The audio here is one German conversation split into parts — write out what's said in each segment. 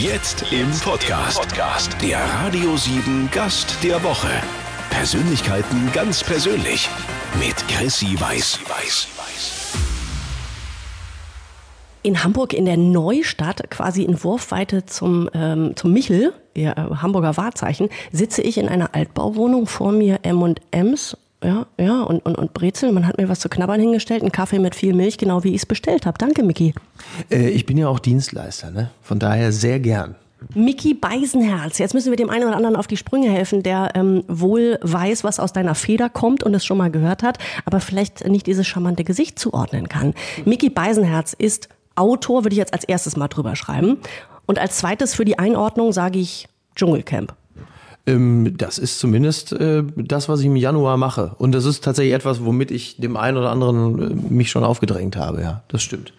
Jetzt im Podcast. Der Radio 7 Gast der Woche. Persönlichkeiten ganz persönlich. Mit Chrissy Weiß. In Hamburg in der Neustadt, quasi in Wurfweite zum, ähm, zum Michel, ihr äh, Hamburger Wahrzeichen, sitze ich in einer Altbauwohnung, vor mir M&M's ja, ja, und, und, und Brezel. Man hat mir was zu knabbern hingestellt, einen Kaffee mit viel Milch, genau wie ich es bestellt habe. Danke, Miki. Äh, ich bin ja auch Dienstleister, ne? Von daher sehr gern. Miki Beisenherz. Jetzt müssen wir dem einen oder anderen auf die Sprünge helfen, der ähm, wohl weiß, was aus deiner Feder kommt und es schon mal gehört hat, aber vielleicht nicht dieses charmante Gesicht zuordnen kann. Miki Beisenherz ist Autor, würde ich jetzt als erstes mal drüber schreiben. Und als zweites für die Einordnung sage ich Dschungelcamp. Ähm, das ist zumindest äh, das, was ich im Januar mache. Und das ist tatsächlich etwas, womit ich dem einen oder anderen äh, mich schon aufgedrängt habe. Ja, das stimmt.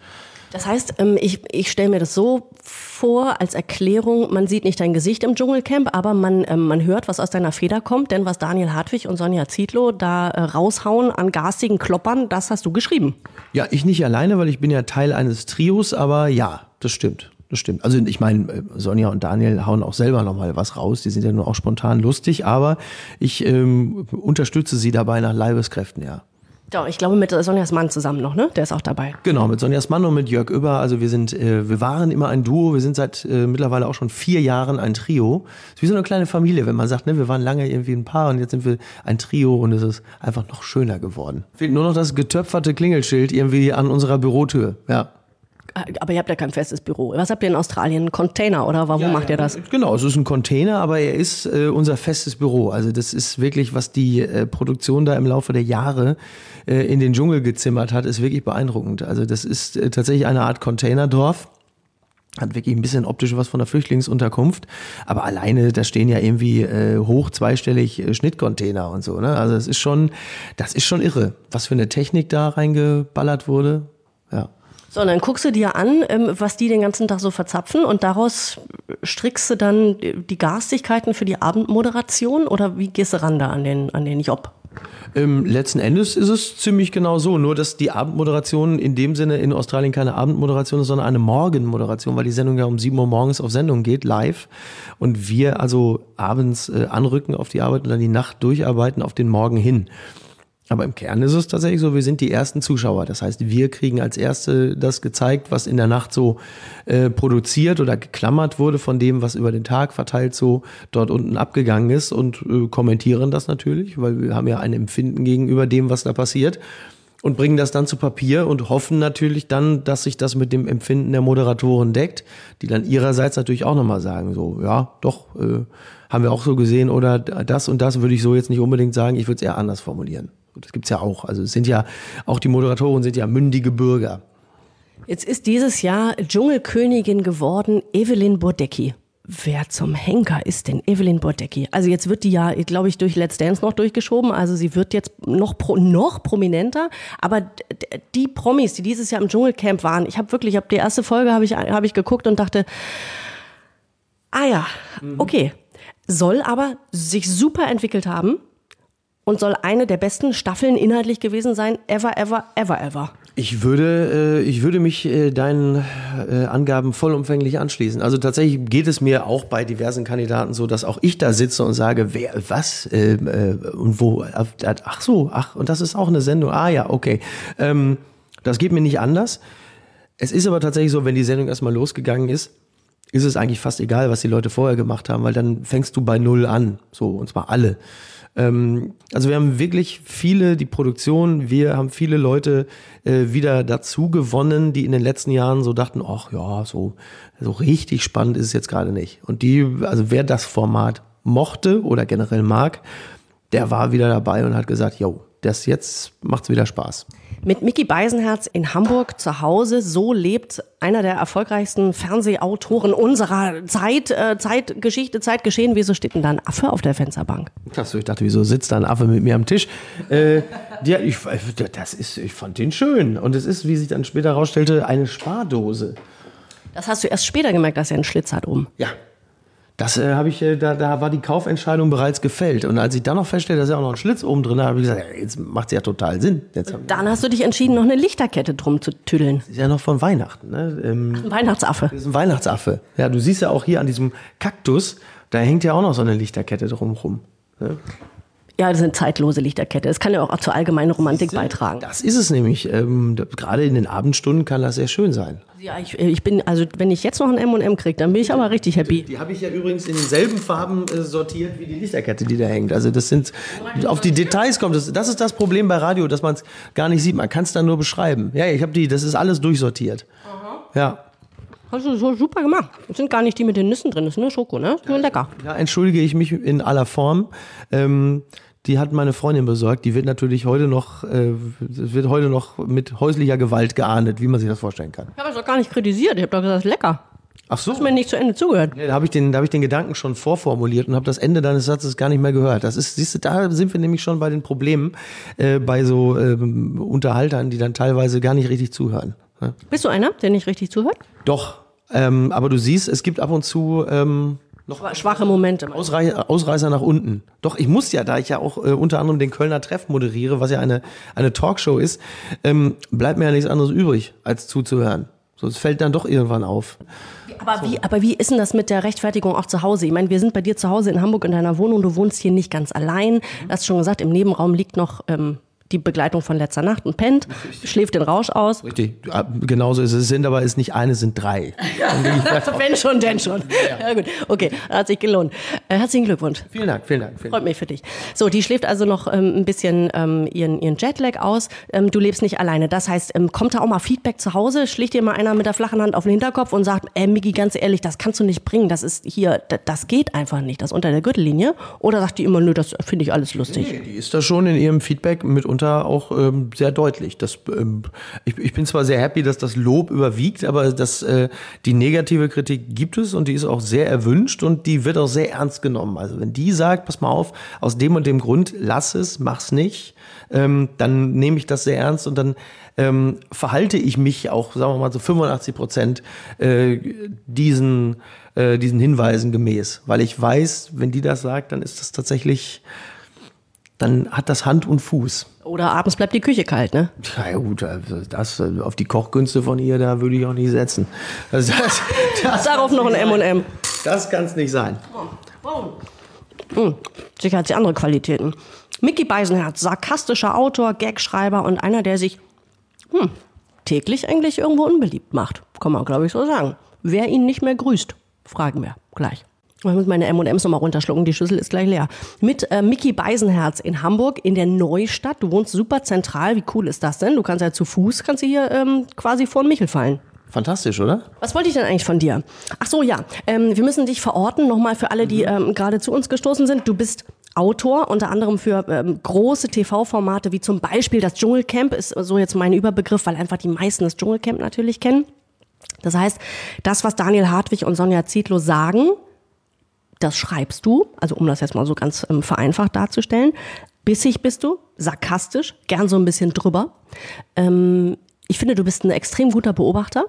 Das heißt, ähm, ich, ich stelle mir das so vor als Erklärung, man sieht nicht dein Gesicht im Dschungelcamp, aber man, ähm, man hört, was aus deiner Feder kommt, denn was Daniel Hartwig und Sonja Zietlow da äh, raushauen an garstigen Kloppern, das hast du geschrieben. Ja, ich nicht alleine, weil ich bin ja Teil eines Trios, aber ja, das stimmt das stimmt. Also ich meine, äh, Sonja und Daniel hauen auch selber nochmal was raus. Die sind ja nur auch spontan lustig, aber ich ähm, unterstütze sie dabei nach Leibeskräften, ja. Doch, ich glaube mit Sonjas Mann zusammen noch, ne? Der ist auch dabei. Genau, mit Sonjas Mann und mit Jörg Über. Also wir sind, äh, wir waren immer ein Duo. Wir sind seit äh, mittlerweile auch schon vier Jahren ein Trio. ist wie so eine kleine Familie, wenn man sagt, ne, wir waren lange irgendwie ein Paar und jetzt sind wir ein Trio und es ist einfach noch schöner geworden. Fehlt nur noch das getöpferte Klingelschild irgendwie an unserer Bürotür. Ja. Aber ihr habt ja kein festes Büro. Was habt ihr in Australien? Ein Container oder warum ja, macht ihr das? Genau, es ist ein Container, aber er ist äh, unser festes Büro. Also das ist wirklich, was die äh, Produktion da im Laufe der Jahre äh, in den Dschungel gezimmert hat, ist wirklich beeindruckend. Also das ist äh, tatsächlich eine Art Containerdorf hat wirklich ein bisschen optisch was von der Flüchtlingsunterkunft, aber alleine da stehen ja irgendwie äh, hoch zweistellig äh, Schnittcontainer und so, ne? Also das ist schon das ist schon irre, was für eine Technik da reingeballert wurde. Ja. So, und dann guckst du dir an, ähm, was die den ganzen Tag so verzapfen und daraus strickst du dann die Garstigkeiten für die Abendmoderation oder wie gehst du ran da an den, an den Job? Ähm, letzten Endes ist es ziemlich genau so, nur dass die Abendmoderation in dem Sinne in Australien keine Abendmoderation ist, sondern eine Morgenmoderation, weil die Sendung ja um 7 Uhr morgens auf Sendung geht, live. Und wir also abends äh, anrücken auf die Arbeit und dann die Nacht durcharbeiten auf den Morgen hin. Aber im Kern ist es tatsächlich so, wir sind die ersten Zuschauer. Das heißt, wir kriegen als Erste das gezeigt, was in der Nacht so äh, produziert oder geklammert wurde von dem, was über den Tag verteilt so dort unten abgegangen ist und äh, kommentieren das natürlich, weil wir haben ja ein Empfinden gegenüber dem, was da passiert und bringen das dann zu Papier und hoffen natürlich dann, dass sich das mit dem Empfinden der Moderatoren deckt, die dann ihrerseits natürlich auch nochmal sagen, so, ja, doch, äh, haben wir auch so gesehen oder das und das würde ich so jetzt nicht unbedingt sagen, ich würde es eher anders formulieren. Das gibt's ja auch. Also es sind ja, auch die Moderatoren sind ja mündige Bürger. Jetzt ist dieses Jahr Dschungelkönigin geworden Evelyn Burdecki. Wer zum Henker ist denn Evelyn Bordecki? Also jetzt wird die ja, glaube ich, durch Let's Dance noch durchgeschoben. Also sie wird jetzt noch, pro, noch prominenter. Aber die Promis, die dieses Jahr im Dschungelcamp waren, ich habe wirklich, ich habe die erste Folge habe ich, hab ich geguckt und dachte, ah ja, okay. Soll aber sich super entwickelt haben und soll eine der besten Staffeln inhaltlich gewesen sein, ever, ever, ever, ever. Ich würde, äh, ich würde mich äh, deinen äh, Angaben vollumfänglich anschließen. Also tatsächlich geht es mir auch bei diversen Kandidaten so, dass auch ich da sitze und sage, wer, was ähm, äh, und wo. Ach so, ach und das ist auch eine Sendung. Ah ja, okay. Ähm, das geht mir nicht anders. Es ist aber tatsächlich so, wenn die Sendung erstmal losgegangen ist, ist es eigentlich fast egal, was die Leute vorher gemacht haben, weil dann fängst du bei Null an. So, und zwar alle. Ähm, also wir haben wirklich viele, die Produktion, wir haben viele Leute äh, wieder dazu gewonnen, die in den letzten Jahren so dachten, ach ja, so, so richtig spannend ist es jetzt gerade nicht. Und die, also wer das Format mochte oder generell mag, der war wieder dabei und hat gesagt, yo, das jetzt macht's wieder Spaß. Mit Mickey Beisenherz in Hamburg zu Hause, so lebt einer der erfolgreichsten Fernsehautoren unserer Zeit, äh, Zeitgeschichte, Zeitgeschehen. Wieso steht denn da ein Affe auf der Fensterbank? Achso, ich dachte, wieso sitzt da ein Affe mit mir am Tisch? Äh, der, ich, das ist, ich fand den schön. Und es ist, wie sich dann später herausstellte, eine Spardose. Das hast du erst später gemerkt, dass er einen Schlitz hat oben. Ja, Das äh, habe ich, äh, da, da war die Kaufentscheidung bereits gefällt. Und als ich dann noch feststellte, dass er auch noch einen Schlitz oben drin hat, habe ich gesagt, ja, jetzt macht es ja total Sinn. Jetzt haben- Dann hast du dich entschieden, noch eine Lichterkette drum zu tüdeln. ist ja noch von Weihnachten. Ne? Ähm, Ein Weihnachtsaffe. das ist ein Weihnachtsaffe. Ja, du siehst ja auch hier an diesem Kaktus, da hängt ja auch noch so eine Lichterkette drumrum. Ne? Ja, das ist eine zeitlose Lichterkette. Das kann ja auch zur allgemeinen Romantik beitragen. Das ist es nämlich. Ähm, da- Gerade in den Abendstunden kann das sehr schön sein. Ja, ich, ich bin, also wenn ich jetzt noch ein M&M kriege, dann bin ich aber richtig happy. Die habe ich ja übrigens in denselben Farben äh, sortiert wie die Lichterkette, die da hängt. Also das sind, auf die Details kommt es. Das ist das Problem bei Radio, dass man es gar nicht sieht. Man kann es dann nur beschreiben. Ja, ich habe die, das ist alles durchsortiert. Ja. Hast du so super gemacht. Das sind gar nicht die mit den Nüssen drin, das ist nur Schoko, ne? Ist nur lecker. Da entschuldige ich mich in aller Form. Ähm, die hat meine Freundin besorgt. Die wird natürlich heute noch, äh, wird heute noch mit häuslicher Gewalt geahndet, wie man sich das vorstellen kann. Ich habe es doch gar nicht kritisiert. Ich habe doch gesagt, es ist lecker. Ach so. Hast mir nicht zu Ende zugehört. Ja, da habe ich, den- da hab ich den Gedanken schon vorformuliert und habe das Ende deines Satzes gar nicht mehr gehört. Das ist, siehst du, da sind wir nämlich schon bei den Problemen äh, bei so ähm, Unterhaltern, die dann teilweise gar nicht richtig zuhören. Ne? Bist du einer, der nicht richtig zuhört? Doch, ähm, aber du siehst, es gibt ab und zu ähm, noch schwache Momente. Ausrei Ausreißer nach unten. Doch, ich muss ja, da ich ja auch äh, unter anderem den Kölner Treff moderiere, was ja eine, eine Talkshow ist, ähm, bleibt mir ja nichts anderes übrig, als zuzuhören. So, es fällt dann doch irgendwann auf. Aber wie, aber wie ist denn das mit der Rechtfertigung auch zu Hause? Ich meine, wir sind bei dir zu Hause in Hamburg in deiner Wohnung. Du wohnst hier nicht ganz allein. Du hast schon gesagt, im Nebenraum liegt noch ähm, die Begleitung von letzter Nacht und pennt, schläft den Rausch aus. Richtig, ja, genauso ist es. Sind aber es nicht eine, es sind drei. Wenn schon, denn schon. Ja, gut. Okay, hat sich gelohnt. Äh, herzlichen Glückwunsch. Vielen Dank, vielen Dank. Vielen. Freut mich für dich. So, die schläft also noch ähm, ein bisschen ähm, ihren, ihren Jetlag aus. Ähm, du lebst nicht alleine. Das heißt, ähm, kommt da auch mal Feedback zu Hause? Schlägt dir mal einer mit der flachen Hand auf den Hinterkopf und sagt, äh, Migi, ganz ehrlich, das kannst du nicht bringen. Das ist hier, das, geht einfach nicht. Das unter der Gürtellinie. Oder sagt die immer, nö, das finde ich alles lustig. Die ist da schon in ihrem Feedback mitunter auch ähm, sehr deutlich. Das, ähm, ich, ich bin zwar sehr happy, dass das Lob überwiegt, aber das, äh, die negative Kritik gibt es und die ist auch sehr erwünscht und die wird auch sehr ernst genommen. Also wenn die sagt, pass mal auf, aus dem und dem Grund, lass es, mach's nicht, ähm, dann nehme ich das sehr ernst und dann ähm, verhalte ich mich auch, sagen wir mal so 85 Prozent äh, diesen, äh, diesen Hinweisen gemäß. Weil ich weiß, wenn die das sagt, dann ist das tatsächlich dann hat das Hand und Fuß. Oder abends bleibt die Küche kalt, ne? Ja gut, also das äh, auf die Kochkünste von ihr, da würde ich auch nicht setzen. Also das, das, Darauf noch ein M&M. das kann es nicht sein. Hm, sicher hat sie andere Qualitäten. Mickey Beisenherz, sarkastischer Autor, Gagschreiber und einer, der sich hm, täglich eigentlich irgendwo unbeliebt macht. Kann man, glaube ich, so sagen. Wer ihn nicht mehr grüßt, fragen wir gleich. Ich muss meine M&M's nochmal runterschlucken, die Schüssel ist gleich leer. Mit äh, Mickey Beisenherz in Hamburg, in der Neustadt. Du wohnst super zentral. Wie cool ist das denn? Du kannst ja zu Fuß, kannst du hier ähm, quasi vor den Michel fallen. Fantastisch, oder? Was wollte ich denn eigentlich von dir? Ach so, ja. Ähm, wir müssen dich verorten, nochmal für alle, die ähm, gerade zu uns gestoßen sind. Du bist Autor, unter anderem für ähm, große TV-Formate, wie zum Beispiel das Dschungelcamp, ist so jetzt mein Überbegriff, weil einfach die meisten das Dschungelcamp natürlich kennen. Das heißt, das, was Daniel Hartwig und Sonja Zietlow sagen, das schreibst du, also um das jetzt mal so ganz ähm, vereinfacht darzustellen. Bissig bist du, sarkastisch, gern so ein bisschen drüber. Ähm, ich finde, du bist ein extrem guter Beobachter.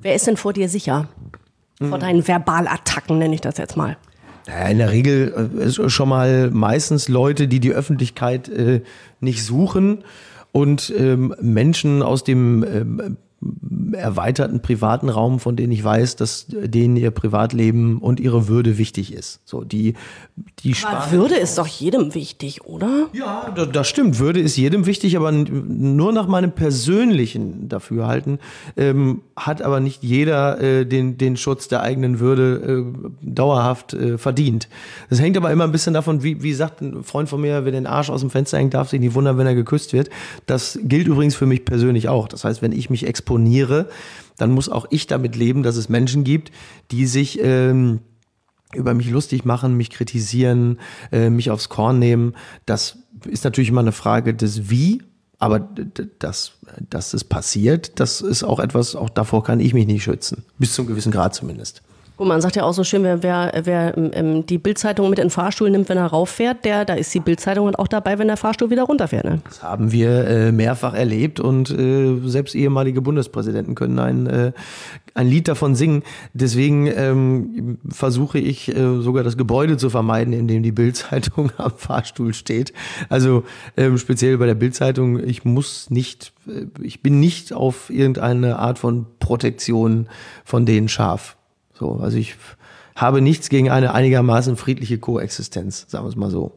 Wer ist denn vor dir sicher? Vor deinen Verbalattacken, nenne ich das jetzt mal. In der Regel äh, schon mal meistens Leute, die die Öffentlichkeit äh, nicht suchen und ähm, Menschen aus dem ähm, erweiterten privaten Raum, von denen ich weiß, dass denen ihr Privatleben und ihre Würde wichtig ist. So die die Aber Würde ist doch jedem wichtig, oder? Ja, da- das stimmt. Würde ist jedem wichtig, aber nur nach meinem persönlichen Dafürhalten ähm, hat aber nicht jeder äh, den, den Schutz der eigenen Würde äh, dauerhaft äh, verdient. Das hängt aber immer ein bisschen davon, wie, wie sagt ein Freund von mir, wer den Arsch aus dem Fenster hängt, darf sich nicht wundern, wenn er geküsst wird. Das gilt übrigens für mich persönlich auch. Das heißt, wenn ich mich exponiere, dann muss auch ich damit leben, dass es Menschen gibt, die sich ähm, über mich lustig machen, mich kritisieren, äh, mich aufs Korn nehmen. Das ist natürlich immer eine Frage des Wie, aber dass, dass es passiert, das ist auch etwas, auch davor kann ich mich nicht schützen. Bis zum gewissen Grad zumindest. Guck, man sagt ja auch so schön, wer, wer, wer ähm, die Bildzeitung mit in den Fahrstuhl nimmt, wenn er rauffährt, der, da ist die Bildzeitung auch dabei, wenn der Fahrstuhl wieder runterfährt. Ne? Das haben wir äh, mehrfach erlebt und äh, selbst ehemalige Bundespräsidenten können ein, äh, ein Lied davon singen. Deswegen ähm, versuche ich äh, sogar das Gebäude zu vermeiden, in dem die Bildzeitung am Fahrstuhl steht. Also ähm, speziell bei der Bildzeitung, ich muss nicht, äh, ich bin nicht auf irgendeine Art von Protektion von denen scharf. So, also ich habe nichts gegen eine einigermaßen friedliche Koexistenz, sagen wir es mal so.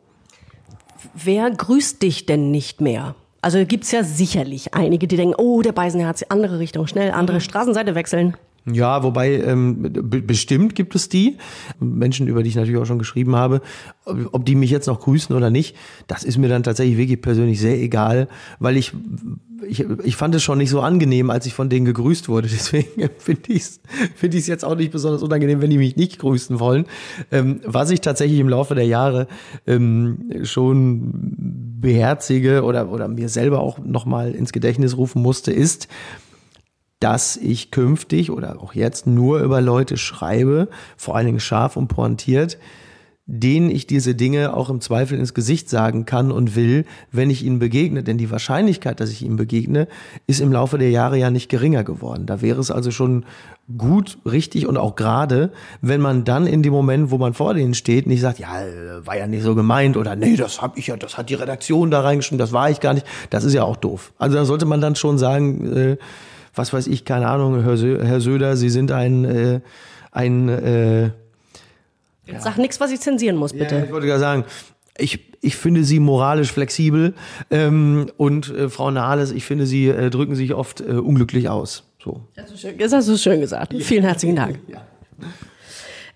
Wer grüßt dich denn nicht mehr? Also gibt es ja sicherlich einige, die denken, oh, der Beisenherz, andere Richtung, schnell andere Straßenseite wechseln. Ja, wobei ähm, bestimmt gibt es die Menschen, über die ich natürlich auch schon geschrieben habe, ob die mich jetzt noch grüßen oder nicht, das ist mir dann tatsächlich wirklich persönlich sehr egal, weil ich ich, ich fand es schon nicht so angenehm, als ich von denen gegrüßt wurde. Deswegen finde ich es find jetzt auch nicht besonders unangenehm, wenn die mich nicht grüßen wollen. Ähm, was ich tatsächlich im Laufe der Jahre ähm, schon beherzige oder, oder mir selber auch nochmal ins Gedächtnis rufen musste, ist, dass ich künftig oder auch jetzt nur über Leute schreibe, vor allen Dingen scharf und pointiert, denen ich diese Dinge auch im Zweifel ins Gesicht sagen kann und will, wenn ich ihnen begegne. Denn die Wahrscheinlichkeit, dass ich ihnen begegne, ist im Laufe der Jahre ja nicht geringer geworden. Da wäre es also schon gut, richtig und auch gerade, wenn man dann in dem Moment, wo man vor denen steht, nicht sagt, ja, war ja nicht so gemeint oder nee, das hab ich ja, das hat die Redaktion da reingeschrieben, das war ich gar nicht. Das ist ja auch doof. Also da sollte man dann schon sagen, äh, was weiß ich, keine Ahnung, Herr Söder, Sie sind ein, äh, ein äh, ja. Sag nichts, was ich zensieren muss, bitte. Ja, ich wollte gerade sagen, ich, ich finde sie moralisch flexibel ähm, und äh, Frau Nahles, ich finde, sie äh, drücken sich oft äh, unglücklich aus. So. Das, ist schön, das hast du schön gesagt. Vielen herzlichen Dank. Ja.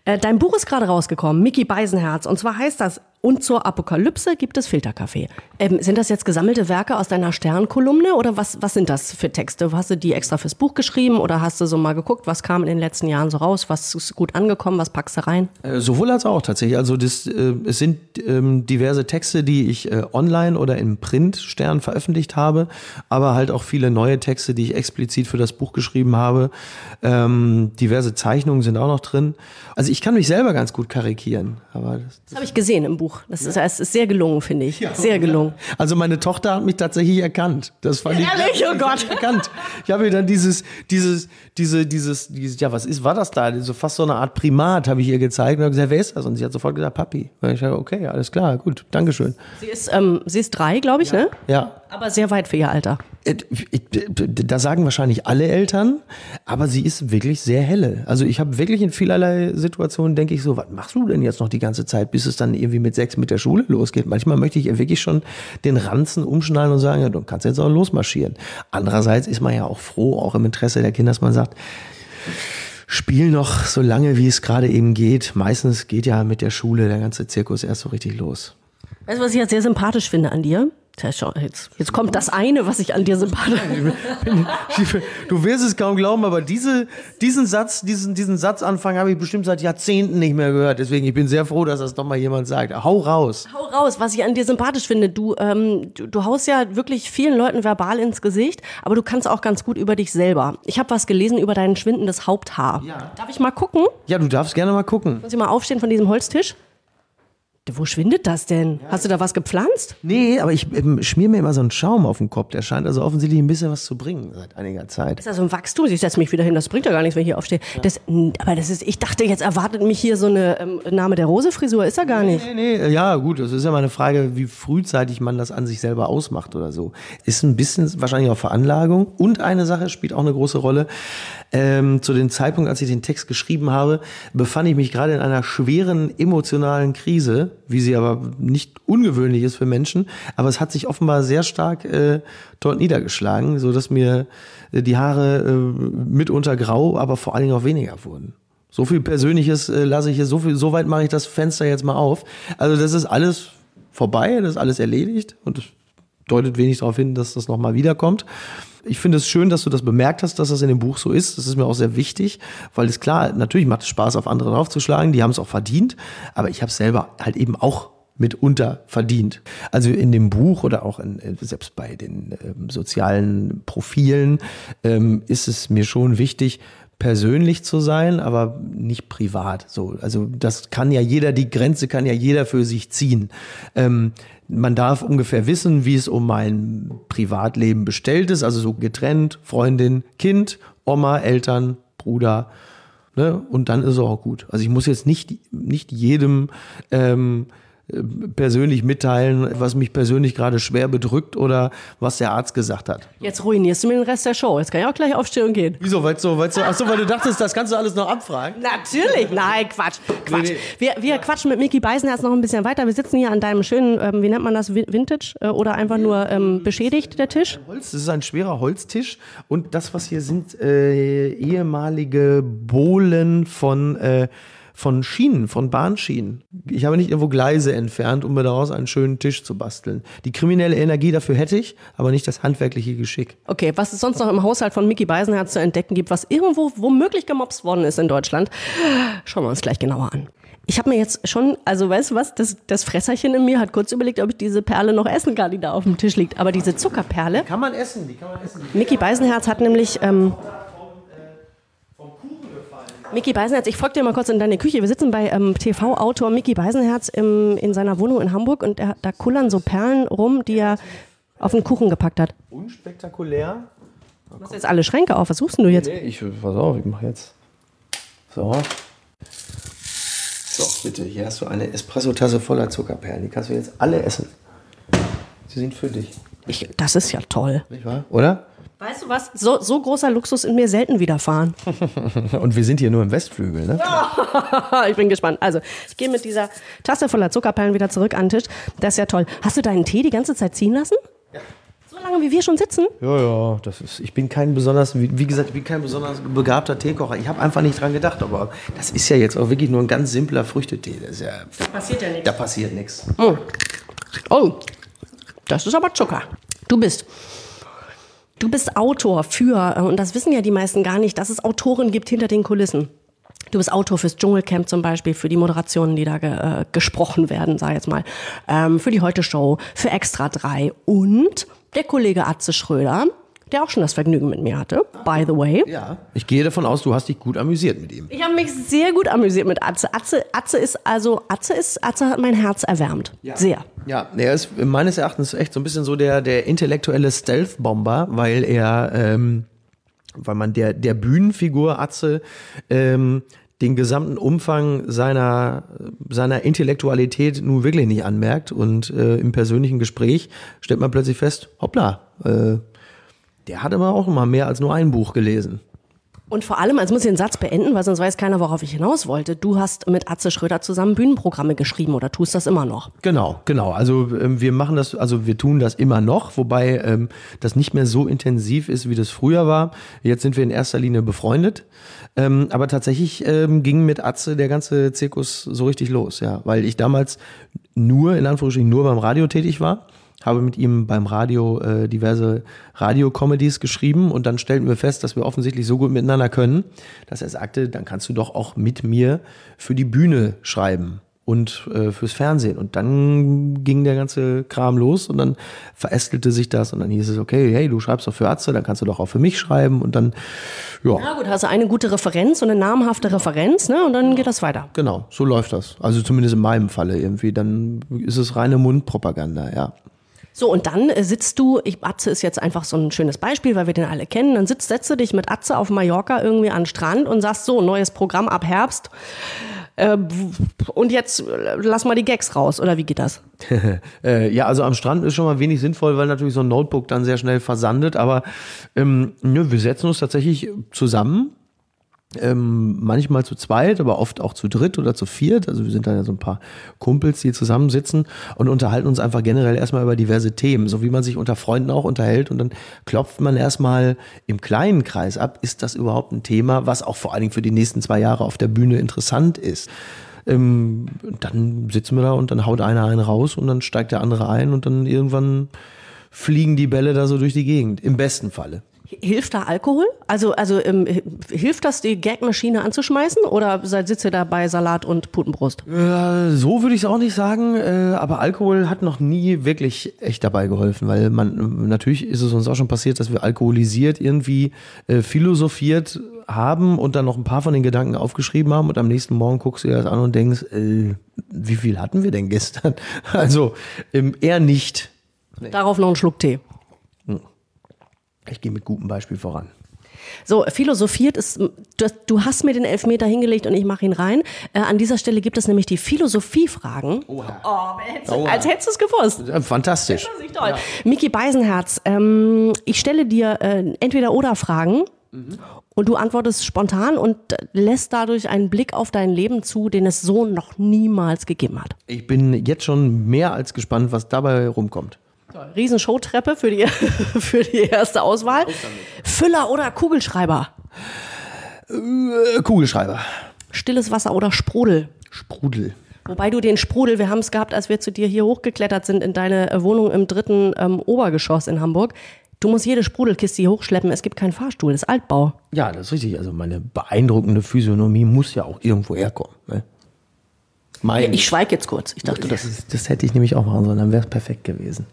Äh, dein Buch ist gerade rausgekommen, Mickey Beisenherz. Und zwar heißt das und zur Apokalypse gibt es Filterkaffee. Ähm, sind das jetzt gesammelte Werke aus deiner Sternkolumne oder was, was sind das für Texte? Hast du die extra fürs Buch geschrieben oder hast du so mal geguckt, was kam in den letzten Jahren so raus? Was ist gut angekommen? Was packst du rein? Äh, sowohl als auch tatsächlich. Also das, äh, es sind ähm, diverse Texte, die ich äh, online oder im Print Stern veröffentlicht habe, aber halt auch viele neue Texte, die ich explizit für das Buch geschrieben habe. Ähm, diverse Zeichnungen sind auch noch drin. Also ich kann mich selber ganz gut karikieren. Aber das, das, das habe ich gesehen im Buch. Buch. Das ist, das ist sehr gelungen, finde ich. Ja, sehr gelungen. Also meine Tochter hat mich tatsächlich erkannt. Das fand ich Ehrlich? Oh Gott. Erkannt. Ich habe ihr dann dieses, dieses, diese, dieses, dieses, ja, was ist, war das da? So fast so eine Art Primat habe ich ihr gezeigt und habe gesagt, wer ist das? Und sie hat sofort gesagt, Papi. Und ich sage, okay, alles klar, gut, Dankeschön. Sie ist, ähm, sie ist drei, glaube ich, ja. ne? Ja. Aber sehr weit für ihr Alter. Äh, da sagen wahrscheinlich alle Eltern, aber sie ist wirklich sehr helle. Also ich habe wirklich in vielerlei Situationen, denke ich so, was machst du denn jetzt noch die ganze Zeit, bis es dann irgendwie mit sechs mit der Schule losgeht? Manchmal möchte ich ihr wirklich schon den Ranzen umschnallen und sagen, ja, du kannst jetzt auch losmarschieren. Andererseits ist man ja auch froh, auch im Interesse der Kinder, dass man sagt, Spiel noch so lange, wie es gerade eben geht. Meistens geht ja mit der Schule der ganze Zirkus erst so richtig los. Weißt du, was ich jetzt sehr sympathisch finde an dir? Jetzt, jetzt kommt das eine, was ich an dir sympathisch finde. Du wirst es kaum glauben, aber diese, diesen Satz, diesen, diesen Satzanfang habe ich bestimmt seit Jahrzehnten nicht mehr gehört. Deswegen, ich bin sehr froh, dass das doch mal jemand sagt. Hau raus. Hau raus, was ich an dir sympathisch finde. Du, ähm, du, du haust ja wirklich vielen Leuten verbal ins Gesicht, aber du kannst auch ganz gut über dich selber. Ich habe was gelesen über dein schwindendes Haupthaar. Ja. Darf ich mal gucken? Ja, du darfst gerne mal gucken. Muss ich mal aufstehen von diesem Holztisch? Wo schwindet das denn? Ja. Hast du da was gepflanzt? Nee, aber ich ähm, schmier mir immer so einen Schaum auf den Kopf. Der scheint also offensichtlich ein bisschen was zu bringen seit einiger Zeit. Ist das so ein Wachstum? Ich setze mich wieder hin. Das bringt ja gar nichts, wenn ich hier aufstehe. Ja. Das, aber das ist, ich dachte, jetzt erwartet mich hier so eine ähm, Name der Rose-Frisur. Ist er gar nicht. Nee, nee, nee. Ja, gut. Das ist ja mal eine Frage, wie frühzeitig man das an sich selber ausmacht oder so. Ist ein bisschen wahrscheinlich auch Veranlagung. Und eine Sache spielt auch eine große Rolle. Ähm, zu dem Zeitpunkt, als ich den Text geschrieben habe, befand ich mich gerade in einer schweren emotionalen Krise, wie sie aber nicht ungewöhnlich ist für Menschen. Aber es hat sich offenbar sehr stark äh, dort niedergeschlagen, so dass mir äh, die Haare äh, mitunter grau, aber vor allen Dingen auch weniger wurden. So viel Persönliches äh, lasse ich jetzt, so viel, so weit mache ich das Fenster jetzt mal auf. Also das ist alles vorbei, das ist alles erledigt und es deutet wenig darauf hin, dass das nochmal wiederkommt. Ich finde es schön, dass du das bemerkt hast, dass das in dem Buch so ist. Das ist mir auch sehr wichtig, weil es klar, natürlich macht es Spaß, auf andere draufzuschlagen. Die haben es auch verdient. Aber ich habe es selber halt eben auch mitunter verdient. Also in dem Buch oder auch in, äh, selbst bei den ähm, sozialen Profilen ähm, ist es mir schon wichtig, persönlich zu sein, aber nicht privat. So, also das kann ja jeder, die Grenze kann ja jeder für sich ziehen. Ähm, man darf ungefähr wissen, wie es um mein Privatleben bestellt ist, also so getrennt, Freundin, Kind, Oma, Eltern, Bruder. Ne? Und dann ist es auch gut. Also ich muss jetzt nicht, nicht jedem ähm, persönlich mitteilen, was mich persönlich gerade schwer bedrückt oder was der Arzt gesagt hat. Jetzt ruinierst du mir den Rest der Show. Jetzt kann ich auch gleich aufstehen und gehen. Wieso? Weil so, weil so, achso, weil du dachtest, das kannst du alles noch abfragen? Natürlich. Nein, Quatsch. Quatsch. Nee, nee. Wir, wir quatschen mit Mickey Beisenherz noch ein bisschen weiter. Wir sitzen hier an deinem schönen, ähm, wie nennt man das, Vintage äh, oder einfach nur ähm, beschädigt, der Tisch? Holz, das ist ein schwerer Holztisch und das, was hier sind, äh, ehemalige Bohlen von äh, von Schienen, von Bahnschienen. Ich habe nicht irgendwo Gleise entfernt, um mir daraus einen schönen Tisch zu basteln. Die kriminelle Energie dafür hätte ich, aber nicht das handwerkliche Geschick. Okay, was es sonst noch im Haushalt von Mickey Beisenherz zu entdecken gibt, was irgendwo womöglich gemobst worden ist in Deutschland, schauen wir uns gleich genauer an. Ich habe mir jetzt schon, also weißt du was, das, das Fresserchen in mir hat kurz überlegt, ob ich diese Perle noch essen kann, die da auf dem Tisch liegt. Aber diese Zuckerperle. Die kann man essen, die kann man essen. Mickey Beisenherz hat nämlich ähm, Mickey Beisenherz, ich folge dir mal kurz in deine Küche. Wir sitzen bei ähm, TV-Autor Mickey Beisenherz im, in seiner Wohnung in Hamburg und er, da kullern so Perlen rum, die er auf den Kuchen gepackt hat. Unspektakulär. Du machst jetzt alle Schränke auf. Was suchst du jetzt? Nee, ich, pass auf, ich mache jetzt. So. So, bitte, hier hast du eine Espresso-Tasse voller Zuckerperlen. Die kannst du jetzt alle essen. Sie sind für dich. Ich, das ist ja toll. Nicht wahr? Oder? Weißt du was? So, so großer Luxus in mir selten widerfahren. Und wir sind hier nur im Westflügel, ne? ich bin gespannt. Also, ich gehe mit dieser Tasse voller Zuckerperlen wieder zurück an den Tisch. Das ist ja toll. Hast du deinen Tee die ganze Zeit ziehen lassen? Ja. So lange wie wir schon sitzen? Ja, ja, das ist, ich bin kein besonders, wie, wie gesagt, ich bin kein besonders begabter Teekocher. Ich habe einfach nicht dran gedacht, aber das ist ja jetzt auch wirklich nur ein ganz simpler Früchtetee. Das ist ja, da passiert ja nichts. Da passiert nichts. Oh. oh, das ist aber Zucker. Du bist Du bist Autor für, äh, und das wissen ja die meisten gar nicht, dass es Autoren gibt hinter den Kulissen. Du bist Autor fürs Dschungelcamp zum Beispiel, für die Moderationen, die da ge, äh, gesprochen werden, sag ich jetzt mal, ähm, für die Heute-Show, für Extra 3 und der Kollege Atze Schröder, der auch schon das Vergnügen mit mir hatte, by the way. Ja. Ich gehe davon aus, du hast dich gut amüsiert mit ihm. Ich habe mich sehr gut amüsiert mit Atze. Atze, Atze ist also, Atze ist, Atze hat mein Herz erwärmt. Ja. Sehr. Ja, er ist meines Erachtens echt so ein bisschen so der, der intellektuelle Stealth-Bomber, weil er, ähm, weil man der, der Bühnenfigur Atze, ähm, den gesamten Umfang seiner, seiner Intellektualität nun wirklich nicht anmerkt. Und äh, im persönlichen Gespräch stellt man plötzlich fest, hoppla, äh, der hat aber auch immer mehr als nur ein Buch gelesen. Und vor allem, als muss ich den Satz beenden, weil sonst weiß keiner, worauf ich hinaus wollte. Du hast mit Atze Schröder zusammen Bühnenprogramme geschrieben oder tust das immer noch? Genau, genau. Also ähm, wir machen das, also wir tun das immer noch, wobei ähm, das nicht mehr so intensiv ist, wie das früher war. Jetzt sind wir in erster Linie befreundet. Ähm, aber tatsächlich ähm, ging mit Atze der ganze Zirkus so richtig los, ja. Weil ich damals nur, in Anführungsstrichen, nur beim Radio tätig war habe mit ihm beim Radio äh, diverse Radio-Comedies geschrieben und dann stellten wir fest, dass wir offensichtlich so gut miteinander können, dass er sagte, dann kannst du doch auch mit mir für die Bühne schreiben und äh, fürs Fernsehen. Und dann ging der ganze Kram los und dann verästelte sich das und dann hieß es, okay, hey, du schreibst doch für Atze, dann kannst du doch auch für mich schreiben und dann, ja. Ja gut, hast du eine gute Referenz und eine namhafte Referenz, ne? Und dann geht das weiter. Genau, so läuft das. Also zumindest in meinem Falle irgendwie. Dann ist es reine Mundpropaganda, ja. So, und dann äh, sitzt du, ich, Atze ist jetzt einfach so ein schönes Beispiel, weil wir den alle kennen, dann sitzt, setzt du dich mit Atze auf Mallorca irgendwie an den Strand und sagst so, neues Programm ab Herbst. Äh, und jetzt äh, lass mal die Gags raus, oder wie geht das? ja, also am Strand ist schon mal wenig sinnvoll, weil natürlich so ein Notebook dann sehr schnell versandet. Aber ähm, nö, wir setzen uns tatsächlich zusammen ähm, manchmal zu zweit, aber oft auch zu dritt oder zu viert. Also wir sind dann ja so ein paar Kumpels, die zusammensitzen und unterhalten uns einfach generell erstmal über diverse Themen, so wie man sich unter Freunden auch unterhält. Und dann klopft man erstmal im kleinen Kreis ab, ist das überhaupt ein Thema, was auch vor allen Dingen für die nächsten zwei Jahre auf der Bühne interessant ist. Ähm, dann sitzen wir da und dann haut einer einen raus und dann steigt der andere ein und dann irgendwann fliegen die Bälle da so durch die Gegend. Im besten Falle. Hilft da Alkohol? Also, also ähm, hilft das, die Gagmaschine anzuschmeißen oder sitzt ihr da bei Salat und Putenbrust? Äh, so würde ich es auch nicht sagen, äh, aber Alkohol hat noch nie wirklich echt dabei geholfen, weil man natürlich ist es uns auch schon passiert, dass wir alkoholisiert irgendwie äh, philosophiert haben und dann noch ein paar von den Gedanken aufgeschrieben haben und am nächsten Morgen guckst du dir das an und denkst, äh, wie viel hatten wir denn gestern? Also ähm, eher nicht. Darauf noch einen Schluck Tee. Ich gehe mit gutem Beispiel voran. So, philosophiert ist, du, du hast mir den Elfmeter hingelegt und ich mache ihn rein. Äh, an dieser Stelle gibt es nämlich die Philosophiefragen. Oha. Oh, hättest, du- als hättest du es gewusst. Fantastisch. Toll. Miki Beisenherz, ähm, ich stelle dir äh, entweder oder Fragen und du antwortest spontan und äh, lässt dadurch einen Blick auf dein Leben zu, den es so noch niemals gegeben hat. Ich bin jetzt schon mehr als gespannt, was dabei rumkommt. Riesenshowtreppe für die, für die erste Auswahl. Füller oder Kugelschreiber? Äh, Kugelschreiber. Stilles Wasser oder Sprudel? Sprudel. Wobei du den Sprudel, wir haben es gehabt, als wir zu dir hier hochgeklettert sind in deine äh, Wohnung im dritten ähm, Obergeschoss in Hamburg. Du musst jede Sprudelkiste hier hochschleppen. Es gibt keinen Fahrstuhl, das ist Altbau. Ja, das ist richtig. Also meine beeindruckende Physiognomie muss ja auch irgendwo herkommen. Ne? Mein, Ich schweige jetzt kurz. Ich dachte, das, ist, das hätte ich nämlich auch machen sollen, dann wäre es perfekt gewesen.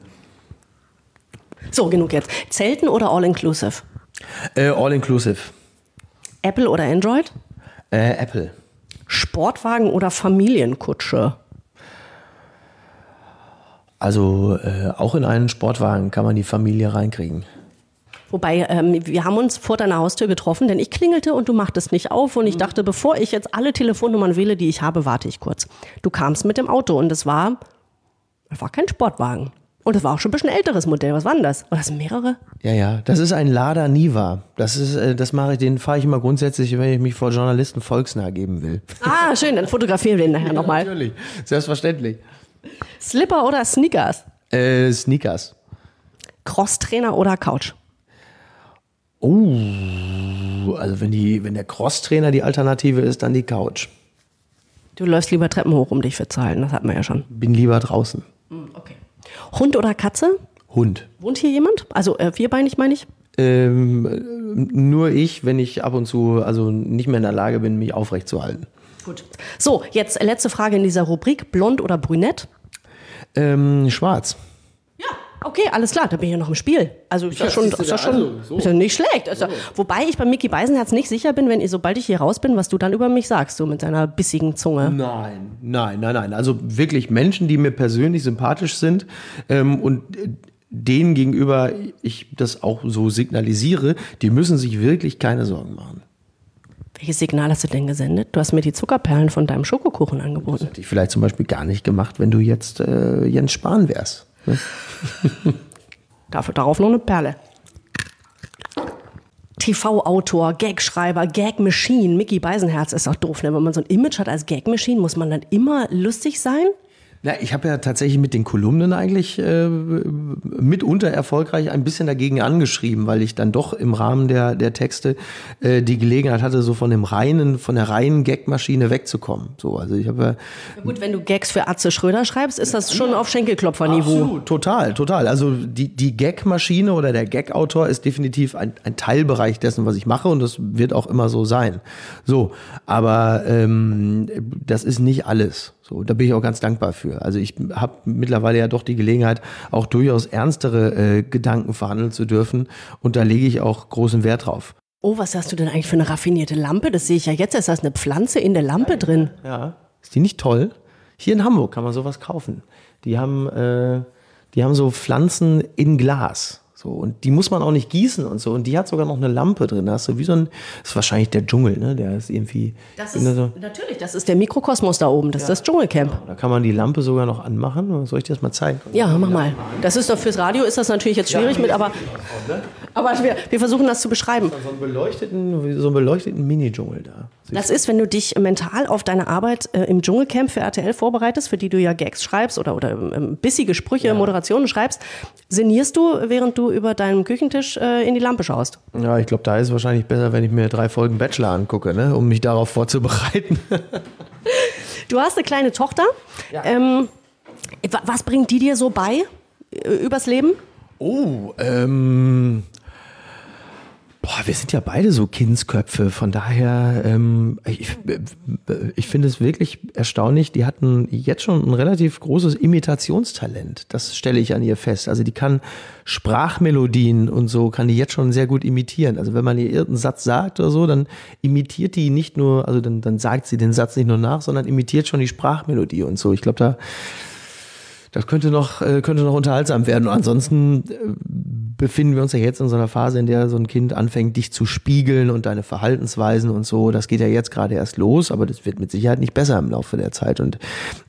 So, genug jetzt. Zelten oder All-Inclusive? Äh, all inclusive. Apple oder Android? Äh, Apple. Sportwagen oder Familienkutsche? Also äh, auch in einen Sportwagen kann man die Familie reinkriegen. Wobei, ähm, wir haben uns vor deiner Haustür getroffen, denn ich klingelte und du machtest nicht auf. Und ich dachte, bevor ich jetzt alle Telefonnummern wähle, die ich habe, warte ich kurz. Du kamst mit dem Auto und es war, es war kein Sportwagen. Und es war auch schon ein bisschen älteres Modell. Was war denn das? War das mehrere? Ja, ja, das ist ein Lada Niva. Das ist, äh, das mache ich, den fahre ich immer grundsätzlich, wenn ich mich vor Journalisten volksnah geben will. Ah, schön, dann fotografieren wir ihn nachher nochmal. Natürlich, selbstverständlich. Slipper oder Sneakers? Äh, Sneakers. Crosstrainer oder Couch? Oh, also wenn, die, wenn der Crosstrainer die Alternative ist, dann die Couch. Du läufst lieber Treppen hoch, um dich für zu halten. Das hatten wir ja schon. Bin lieber draußen. Hund oder Katze? Hund. Wohnt hier jemand? Also äh, vierbeinig meine ich? Ähm, äh, nur ich, wenn ich ab und zu also nicht mehr in der Lage bin, mich aufrecht zu halten. Gut. So, jetzt letzte Frage in dieser Rubrik. Blond oder brünett? Ähm, schwarz. Okay, alles klar, da bin ich ja noch im Spiel. Also ist ja, Ja, schon, ist ja da, schon also, so. ist ja nicht schlecht. Also, Wobei ich bei Mickey Beisenherz nicht sicher bin, wenn ich, sobald ich hier raus bin, was du dann über mich sagst, so mit deiner bissigen Zunge. Nein, nein, nein, nein. Also wirklich Menschen, die mir persönlich sympathisch sind ähm, und äh, denen gegenüber ich das auch so signalisiere, die müssen sich wirklich keine Sorgen machen. Welches Signal hast du denn gesendet? Du hast mir die Zuckerperlen von deinem Schokokuchen angeboten. Hätte ich vielleicht zum Beispiel gar nicht gemacht, wenn du jetzt äh, Jens Spahn wärst. Dafür, darauf noch eine Perle. TV-Autor, Gagschreiber, Gag-Machine. Mickey Beisenherz ist doch doof, ne? Wenn man so ein Image hat als Gag-Machine, muss man dann immer lustig sein? Na, ich habe ja tatsächlich mit den Kolumnen eigentlich äh, mitunter erfolgreich ein bisschen dagegen angeschrieben, weil ich dann doch im Rahmen der, der Texte äh, die Gelegenheit hatte, so von dem reinen, von der reinen Gagmaschine wegzukommen. So, also ich habe ja Ja, gut, wenn du Gags für Atze Schröder schreibst, ist das schon auf Schenkelklopferniveau. Absolut, total, total. Also die, die Gag-Maschine oder der Gag-Autor ist definitiv ein, ein Teilbereich dessen, was ich mache und das wird auch immer so sein. So, aber ähm, das ist nicht alles. So, da bin ich auch ganz dankbar für. Also ich habe mittlerweile ja doch die Gelegenheit, auch durchaus ernstere äh, Gedanken verhandeln zu dürfen und da lege ich auch großen Wert drauf. Oh, was hast du denn eigentlich für eine raffinierte Lampe? Das sehe ich ja jetzt. Ist das eine Pflanze in der Lampe drin? Ja. Ist die nicht toll? Hier in Hamburg kann man sowas kaufen. Die haben, äh, die haben so Pflanzen in Glas. So, und die muss man auch nicht gießen und so. Und die hat sogar noch eine Lampe drin. Da hast du wie so ein, das ist wahrscheinlich der Dschungel, ne? Der ist irgendwie. Das ist, so, natürlich, das ist der Mikrokosmos da oben. Das ist das Dschungelcamp. da kann man die Lampe sogar noch anmachen. Soll ich dir das mal zeigen? Ja, mach mal. Das ist doch fürs Radio ist das natürlich jetzt schwierig mit, aber, aber wir, wir versuchen das zu beschreiben. So einen beleuchteten, so einen beleuchteten Mini-Dschungel da. Das ist, wenn du dich mental auf deine Arbeit äh, im Dschungelcamp für RTL vorbereitest, für die du ja Gags schreibst oder, oder ähm, bissige Sprüche, Moderationen schreibst, sinnierst du, während du über deinem Küchentisch äh, in die Lampe schaust. Ja, ich glaube, da ist es wahrscheinlich besser, wenn ich mir drei Folgen Bachelor angucke, ne? um mich darauf vorzubereiten. Du hast eine kleine Tochter. Ähm, wa- was bringt die dir so bei äh, übers Leben? Oh, ähm. Boah, wir sind ja beide so Kindsköpfe, von daher, ähm, ich, ich finde es wirklich erstaunlich. Die hatten jetzt schon ein relativ großes Imitationstalent. Das stelle ich an ihr fest. Also die kann Sprachmelodien und so, kann die jetzt schon sehr gut imitieren. Also wenn man ihr irgendeinen Satz sagt oder so, dann imitiert die nicht nur, also dann, dann sagt sie den Satz nicht nur nach, sondern imitiert schon die Sprachmelodie und so. Ich glaube, da das könnte noch, äh, könnte noch unterhaltsam werden. Ansonsten äh, befinden wir uns ja jetzt in so einer Phase, in der so ein Kind anfängt, dich zu spiegeln und deine Verhaltensweisen und so. Das geht ja jetzt gerade erst los, aber das wird mit Sicherheit nicht besser im Laufe der Zeit. Und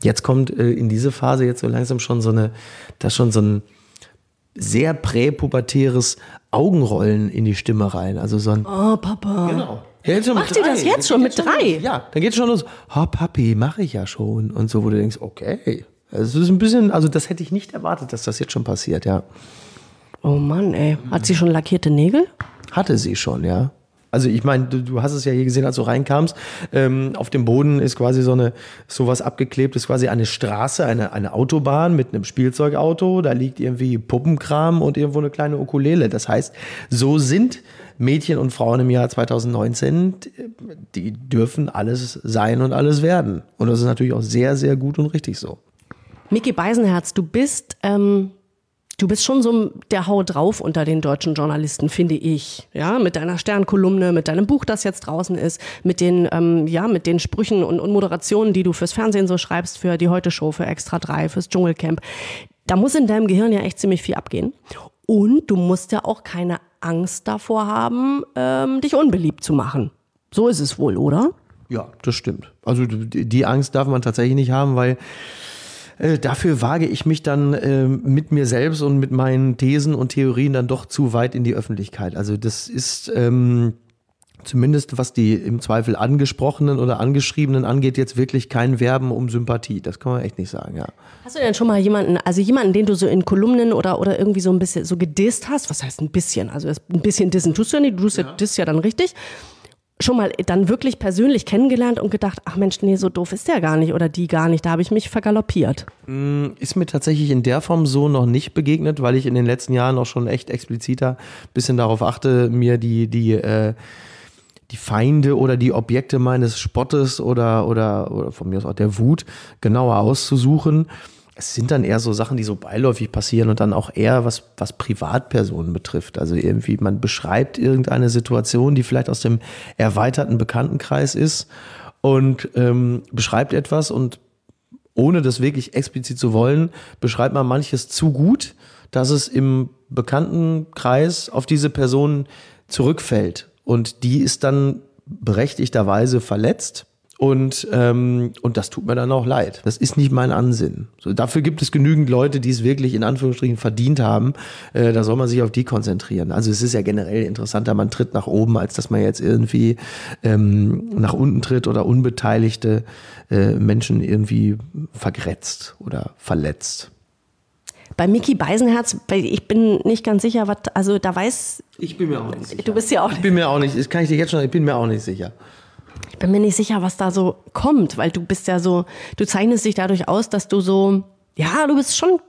jetzt kommt äh, in diese Phase jetzt so langsam schon so eine, das schon so ein sehr präpubertäres Augenrollen in die Stimme rein. Also so ein Oh, Papa. Genau. Ja, Macht ihr das jetzt schon mit drei? Los. Ja, dann geht schon los. Oh, Papi, mache ich ja schon. Und so, wo du denkst, okay, es ist ein bisschen, also das hätte ich nicht erwartet, dass das jetzt schon passiert, ja. Oh Mann, ey. Hat sie schon lackierte Nägel? Hatte sie schon, ja. Also ich meine, du, du, hast es ja hier gesehen, als du reinkamst. Ähm, auf dem Boden ist quasi so eine sowas abgeklebt, ist quasi eine Straße, eine, eine Autobahn mit einem Spielzeugauto. Da liegt irgendwie Puppenkram und irgendwo eine kleine Ukulele. Das heißt, so sind Mädchen und Frauen im Jahr 2019, die dürfen alles sein und alles werden. Und das ist natürlich auch sehr, sehr gut und richtig so. Micky Beisenherz, du bist, ähm, du bist schon so der Hau drauf unter den deutschen Journalisten, finde ich. Ja, mit deiner Sternkolumne, mit deinem Buch, das jetzt draußen ist, mit den, ähm, ja, mit den Sprüchen und, und Moderationen, die du fürs Fernsehen so schreibst, für die Heute-Show, für Extra 3, fürs Dschungelcamp. Da muss in deinem Gehirn ja echt ziemlich viel abgehen. Und du musst ja auch keine Angst davor haben, ähm, dich unbeliebt zu machen. So ist es wohl, oder? Ja, das stimmt. Also die Angst darf man tatsächlich nicht haben, weil äh, dafür wage ich mich dann äh, mit mir selbst und mit meinen Thesen und Theorien dann doch zu weit in die Öffentlichkeit. Also das ist ähm, zumindest was die im Zweifel angesprochenen oder angeschriebenen angeht, jetzt wirklich kein Werben um Sympathie. Das kann man echt nicht sagen, ja. Hast du denn schon mal jemanden, also jemanden, den du so in Kolumnen oder, oder irgendwie so ein bisschen so gedisst hast? Was heißt ein bisschen? Also ein bisschen dissen tust du ja nicht, du ja. disst ja dann richtig schon mal dann wirklich persönlich kennengelernt und gedacht, ach Mensch, nee, so doof ist der gar nicht oder die gar nicht. Da habe ich mich vergaloppiert. Mm, ist mir tatsächlich in der Form so noch nicht begegnet, weil ich in den letzten Jahren auch schon echt expliziter bisschen darauf achte, mir die, die, äh, die Feinde oder die Objekte meines Spottes oder, oder, oder von mir aus auch der Wut genauer auszusuchen es sind dann eher so Sachen, die so beiläufig passieren und dann auch eher was, was Privatpersonen betrifft. Also irgendwie, man beschreibt irgendeine Situation, die vielleicht aus dem erweiterten Bekanntenkreis ist und ähm, beschreibt etwas und ohne das wirklich explizit zu wollen, beschreibt man manches zu gut, dass es im Bekanntenkreis auf diese Person zurückfällt. Und die ist dann berechtigterweise verletzt und, ähm, und das tut mir dann auch leid. Das ist nicht mein Ansinn. So, dafür gibt es genügend Leute, die es wirklich in Anführungsstrichen verdient haben. Äh, da soll man sich auf die konzentrieren. Also es ist ja generell interessanter, man tritt nach oben, als dass man jetzt irgendwie ähm, nach unten tritt oder unbeteiligte äh, Menschen irgendwie vergrätzt oder verletzt. Bei Mickey Beisenherz, ich bin nicht ganz sicher, was, also da weiß. Ich bin mir auch nicht sicher. Du bist ja auch. Ich bin mir auch nicht, das kann ich dir jetzt schon, ich bin mir auch nicht sicher. Ich bin mir nicht sicher, was da so kommt, weil du bist ja so, du zeichnest dich dadurch aus, dass du so, ja, du bist schon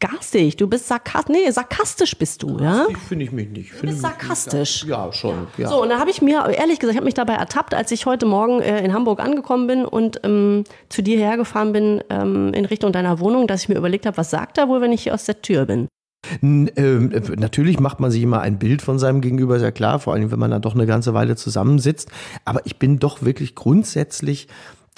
garstig, du bist sarkastisch, nee, sarkastisch bist du, ja? Finde ich mich nicht. Du bist sarkastisch. Ja, schon. Ja. So, und da habe ich mir, ehrlich gesagt, ich habe mich dabei ertappt, als ich heute Morgen äh, in Hamburg angekommen bin und ähm, zu dir hergefahren bin ähm, in Richtung deiner Wohnung, dass ich mir überlegt habe, was sagt er wohl, wenn ich hier aus der Tür bin? Ähm, natürlich macht man sich immer ein Bild von seinem Gegenüber, ist ja klar, vor allem wenn man dann doch eine ganze Weile zusammensitzt. Aber ich bin doch wirklich grundsätzlich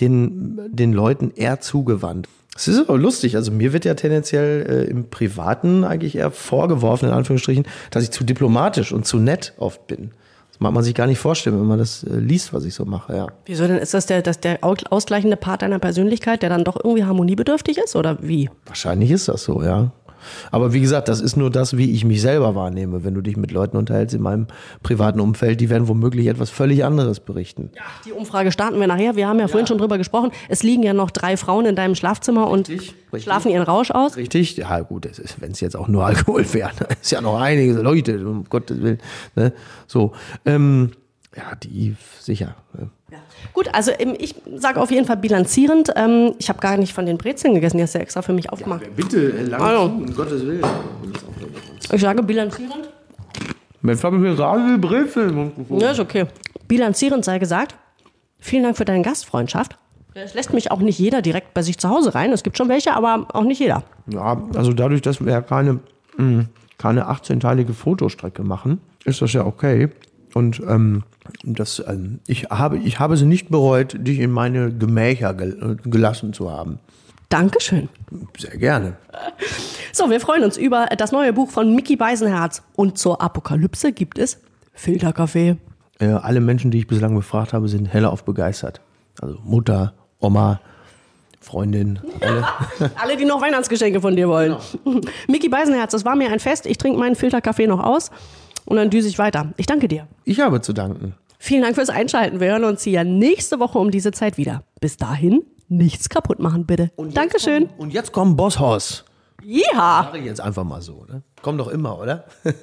den, den Leuten eher zugewandt. Es ist aber lustig, also mir wird ja tendenziell äh, im Privaten eigentlich eher vorgeworfen, in Anführungsstrichen, dass ich zu diplomatisch und zu nett oft bin. Das mag man sich gar nicht vorstellen, wenn man das äh, liest, was ich so mache, ja. Wieso denn? Ist das der, das der ausgleichende Part deiner Persönlichkeit, der dann doch irgendwie harmoniebedürftig ist oder wie? Wahrscheinlich ist das so, ja. Aber wie gesagt, das ist nur das, wie ich mich selber wahrnehme. Wenn du dich mit Leuten unterhältst in meinem privaten Umfeld, die werden womöglich etwas völlig anderes berichten. Ja, die Umfrage starten wir nachher. Wir haben ja, ja. vorhin schon drüber gesprochen. Es liegen ja noch drei Frauen in deinem Schlafzimmer richtig, und richtig. schlafen ihren Rausch aus. Richtig, ja gut, wenn es jetzt auch nur Alkohol wäre, ist ja noch einige Leute, um Gottes Willen. Ne? So, ähm, ja, die sicher. Ne? Ja. Gut, also ähm, ich sage auf jeden Fall bilanzierend. Ähm, ich habe gar nicht von den Brezeln gegessen, die hast du ja extra für mich aufgemacht. Ja, bitte, äh, lange also. um Gottes Willen. Ich sage bilanzierend. Jetzt habe ich mir gerade die Brezel. Ja, ist okay. Bilanzierend sei gesagt, vielen Dank für deine Gastfreundschaft. Es lässt mich auch nicht jeder direkt bei sich zu Hause rein. Es gibt schon welche, aber auch nicht jeder. Ja, also dadurch, dass wir ja keine, mh, keine 18-teilige Fotostrecke machen, ist das ja okay. Und ähm, das, ähm, ich, habe, ich habe sie nicht bereut, dich in meine Gemächer gel gelassen zu haben. Dankeschön. Sehr gerne. So, wir freuen uns über das neue Buch von Mickey Beisenherz. Und zur Apokalypse gibt es Filterkaffee. Äh, alle Menschen, die ich bislang befragt habe, sind hellauf begeistert. Also Mutter, Oma, Freundin, alle. Alle, die noch Weihnachtsgeschenke von dir wollen. Mickey Beisenherz, das war mir ein Fest. Ich trinke meinen Filterkaffee noch aus und dann düse ich weiter. Ich danke dir. Ich habe zu danken. Vielen Dank fürs Einschalten. Wir hören uns hier nächste Woche um diese Zeit wieder. Bis dahin, nichts kaputt machen, bitte. Dankeschön. Und jetzt kommt Bosshaus. Ja. Sag ich jetzt einfach mal so. Ne? Komm doch immer, oder?